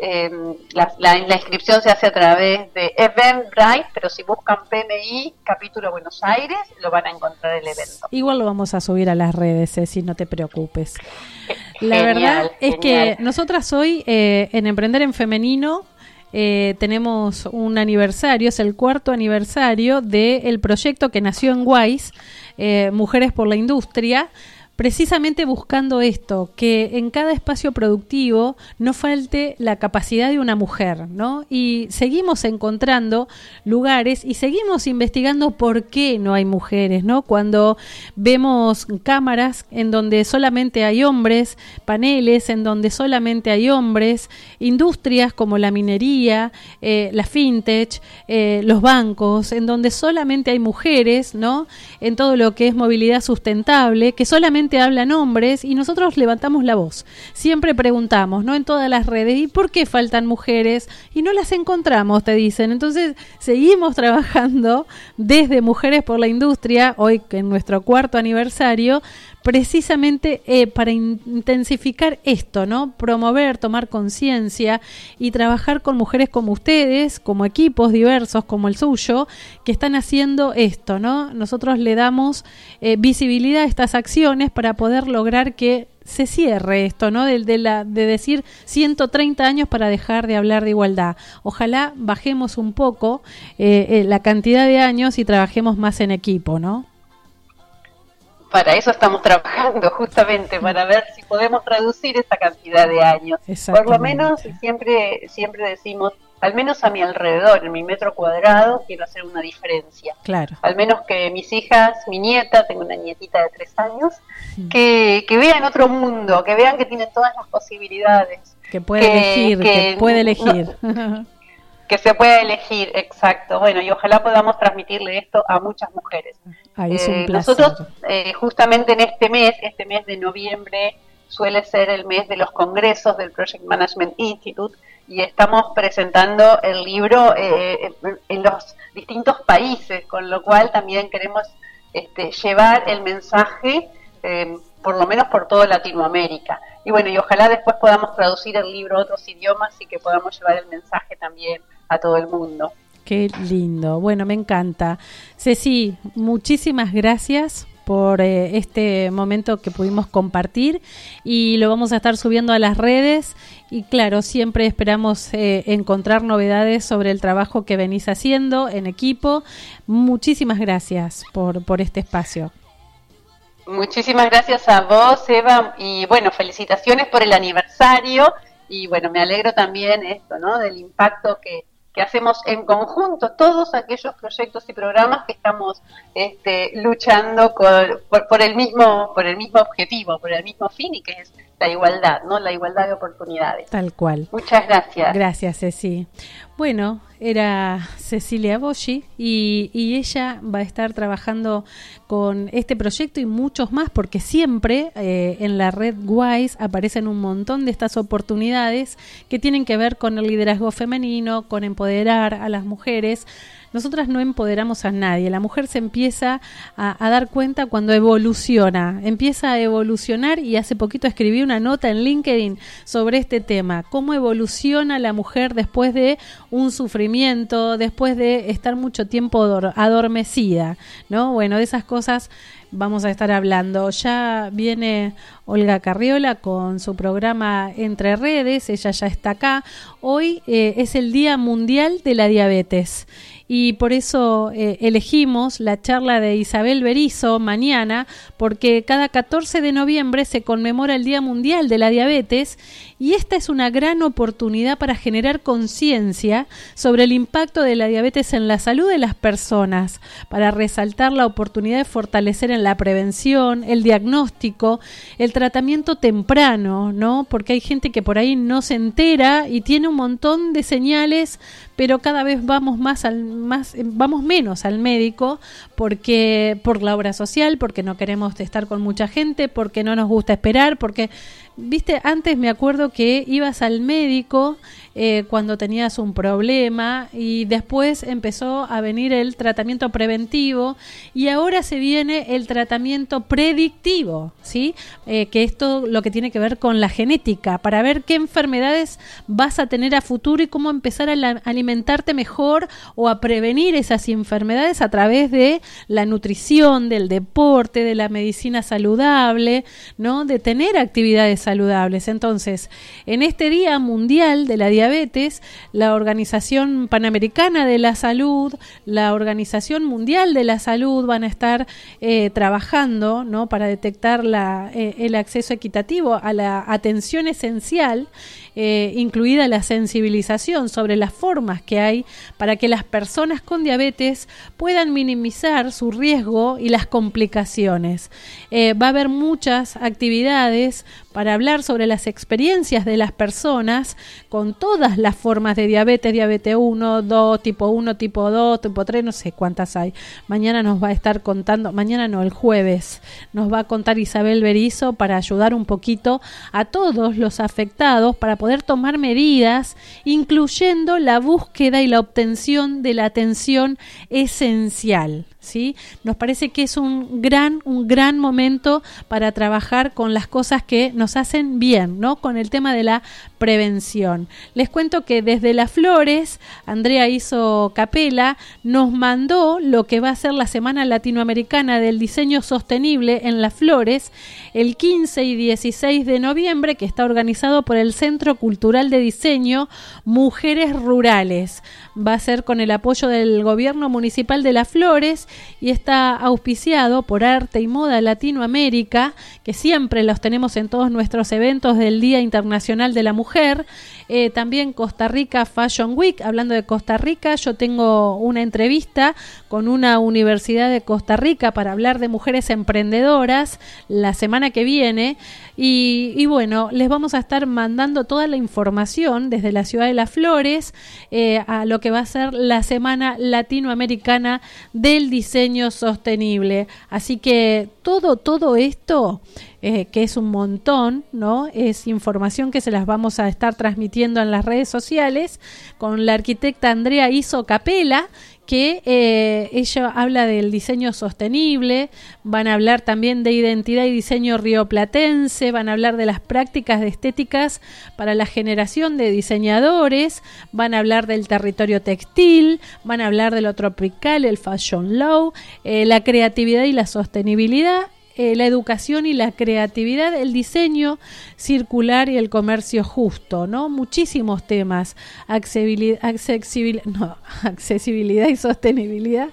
Em, la, inscripción se hace a través de Eventbrite, pero si buscan PMI, capítulo Buenos Aires, lo van a encontrar el evento. Igual lo vamos a subir a las redes, si no te preocupes. La verdad es que nosotras hoy eh, en Emprender en Femenino eh, tenemos un aniversario, es el cuarto aniversario del proyecto que nació en Wise, eh, Mujeres por la Industria, precisamente buscando esto, que en cada espacio productivo no falte la capacidad de una mujer, ¿no? Y seguimos encontrando lugares y seguimos investigando por qué no hay mujeres, ¿no? Cuando vemos cámaras en donde solamente hay hombres, paneles en donde solamente hay hombres, industrias como la minería, eh, la fintech, eh, los bancos, en donde solamente hay mujeres, ¿no? En todo lo que es movilidad sustentable, que solamente hablan hombres y nosotros levantamos la voz. Siempre preguntamos, ¿no? En todas las redes, ¿y por qué faltan mujeres? Y no las encontramos, te dicen. Entonces, seguimos trabajando desde Mujeres por la Industria, hoy en nuestro cuarto aniversario, precisamente eh, para intensificar esto, ¿no? Promover, tomar conciencia y trabajar con mujeres como ustedes, como equipos diversos como el suyo, que están haciendo esto, ¿no? Nosotros le damos eh, visibilidad a estas acciones para poder lograr que se cierre esto, ¿no? De, de, la, de decir 130 años para dejar de hablar de igualdad. Ojalá bajemos un poco eh, la cantidad de años y trabajemos más en equipo, ¿no? Para eso estamos trabajando justamente para ver si podemos reducir esa cantidad de años. Por lo menos siempre siempre decimos, al menos a mi alrededor, en mi metro cuadrado, quiero hacer una diferencia. Claro. Al menos que mis hijas, mi nieta, tengo una nietita de tres años, que, que vean otro mundo, que vean que tienen todas las posibilidades. Que puede elegir, que, puede elegir. que se pueda elegir, exacto. Bueno, y ojalá podamos transmitirle esto a muchas mujeres. Eh, nosotros, eh, justamente en este mes, este mes de noviembre, suele ser el mes de los congresos del Project Management Institute y estamos presentando el libro eh, en los distintos países, con lo cual también queremos este, llevar el mensaje por lo menos por toda Latinoamérica. Y bueno, y ojalá después podamos traducir el libro a otros idiomas y que podamos llevar el mensaje también a todo el mundo. Qué lindo. Bueno, me encanta. Ceci, muchísimas gracias por eh, este momento que pudimos compartir y lo vamos a estar subiendo a las redes y claro, siempre esperamos eh, encontrar novedades sobre el trabajo que venís haciendo en equipo. Muchísimas gracias por, por este espacio. Muchísimas gracias a vos, Eva, y bueno, felicitaciones por el aniversario y bueno, me alegro también esto, ¿no? Del impacto que, que hacemos en conjunto todos aquellos proyectos y programas que estamos este, luchando por, el mismo por el mismo objetivo, por el mismo fin y que es la igualdad, ¿no? La igualdad de oportunidades. Tal cual. Muchas gracias. Gracias, Ceci. Bueno, era Cecilia Boschi y, y, ella va a estar trabajando con este proyecto y muchos más porque siempre eh, en la red WISE aparecen un montón de estas oportunidades que tienen que ver con el liderazgo femenino, con empoderar a las mujeres nosotras no empoderamos a nadie. La mujer se empieza a, dar cuenta cuando evoluciona, empieza a evolucionar y hace poquito escribí una nota en LinkedIn sobre este tema, cómo evoluciona la mujer después de un sufrimiento, después de estar mucho tiempo adormecida, ¿no? Bueno, de esas cosas vamos a estar hablando. Ya viene Olga Carriola con su programa Entre Redes, ella ya está acá. Hoy eh, es el Día Mundial de la Diabetes y por eso eh, elegimos la charla de Isabel Berizo mañana, porque cada 14 de noviembre se conmemora el Día Mundial de la Diabetes y esta es una gran oportunidad para generar conciencia sobre el impacto de la diabetes en la salud de las personas, para resaltar la oportunidad de fortalecer la prevención, el diagnóstico, el tratamiento temprano, ¿no? Porque hay gente que por ahí no se entera y tiene un montón de señales, pero cada vez vamos más al más vamos menos al médico porque por la obra social, porque no queremos estar con mucha gente, porque no nos gusta esperar, porque viste, antes me acuerdo que ibas al médico eh, cuando tenías un problema y después empezó a venir el tratamiento preventivo y ahora se viene el tratamiento predictivo, ¿sí? Eh, que esto lo que tiene que ver con la genética, para ver qué enfermedades vas a tener a futuro y cómo empezar a alimentarte mejor o a prevenir esas enfermedades a través de la nutrición, del deporte, de la medicina saludable, ¿no? De tener actividades saludables. Entonces, en este Día Mundial de la Diabetes, diabetes, la Organización Panamericana de la Salud, la Organización Mundial de la Salud van a estar eh, trabajando ¿no? para detectar eh, el acceso equitativo a la atención esencial eh, incluida la sensibilización sobre las formas que hay para que las personas con diabetes puedan minimizar su riesgo y las complicaciones. Va a haber muchas actividades para hablar sobre las experiencias de las personas con todas las formas de diabetes, diabetes 1, 2, tipo 1, tipo 2, tipo 3, no sé cuántas hay. Mañana nos va a estar contando, mañana no, el jueves, nos va a contar Isabel Berizo para ayudar un poquito a todos los afectados para poder tomar medidas, incluyendo la búsqueda y la obtención de la atención esencial. Nos parece que es un gran, un gran momento para trabajar con las cosas que nos hacen bien, ¿no? Con el tema de la prevención. Les cuento que desde las flores, Andrea hizo capela, nos mandó lo que va a ser la Semana Latinoamericana del Diseño Sostenible en las flores, el 15 y 16 de noviembre, que está organizado por el Centro Cultural de Diseño Mujeres Rurales. Va a ser con el apoyo del Gobierno Municipal de las Flores y está auspiciado por Arte y Moda Latinoamérica, que siempre los tenemos en todos nuestros eventos del Día Internacional de la Mujer. Eh, también Costa Rica Fashion Week. Hablando de Costa Rica, yo tengo una entrevista con una universidad de Costa Rica para hablar de mujeres emprendedoras la semana que viene. Y, bueno, les vamos a estar mandando toda la información desde la ciudad de Las Flores eh, a lo que va a ser la Semana Latinoamericana del Diseño Sostenible. Así que todo, todo esto, eh, que es un montón, ¿no? Es información que se las vamos a estar transmitiendo en las redes sociales con la arquitecta Andrea Iso Capela, que eh, ella habla del diseño sostenible, van a hablar también de identidad y diseño rioplatense, van a hablar de las prácticas de estéticas para la generación de diseñadores, van a hablar del territorio textil, van a hablar de lo tropical, el fashion law, eh, la creatividad y la sostenibilidad eh, la educación y la creatividad, el diseño circular y el comercio justo, ¿no? Muchísimos temas, accesibilidad, no, accesibilidad y sostenibilidad.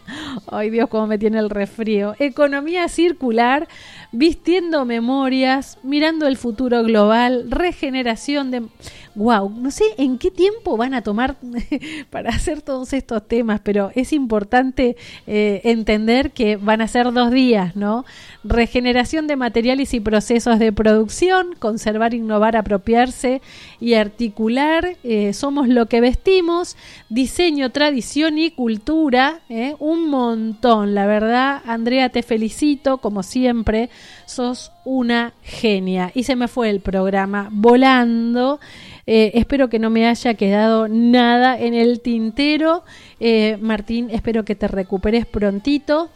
Ay Dios, cómo me tiene el resfrío. Economía circular, vistiendo memorias, mirando el futuro global, regeneración de wow, no sé en qué tiempo van a tomar para hacer todos estos temas, pero es importante eh, entender que van a ser dos días, ¿no? Regeneración de materiales y procesos de producción, conservar, innovar, apropiarse y articular, eh, somos lo que vestimos, diseño, tradición y cultura, ¿eh? un montón, la verdad, Andrea, te felicito, como siempre, sos una genia. Y se me fue el programa volando. Eh, espero que no me haya quedado nada en el tintero. Eh, Martín, espero que te recuperes prontito.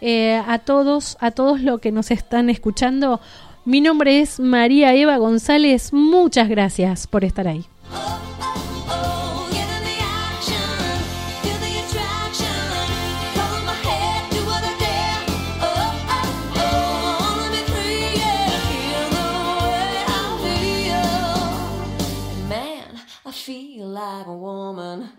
Eh, a todos, a todos los que nos están escuchando, mi nombre es María Eva González. Muchas gracias por estar ahí. Like a woman.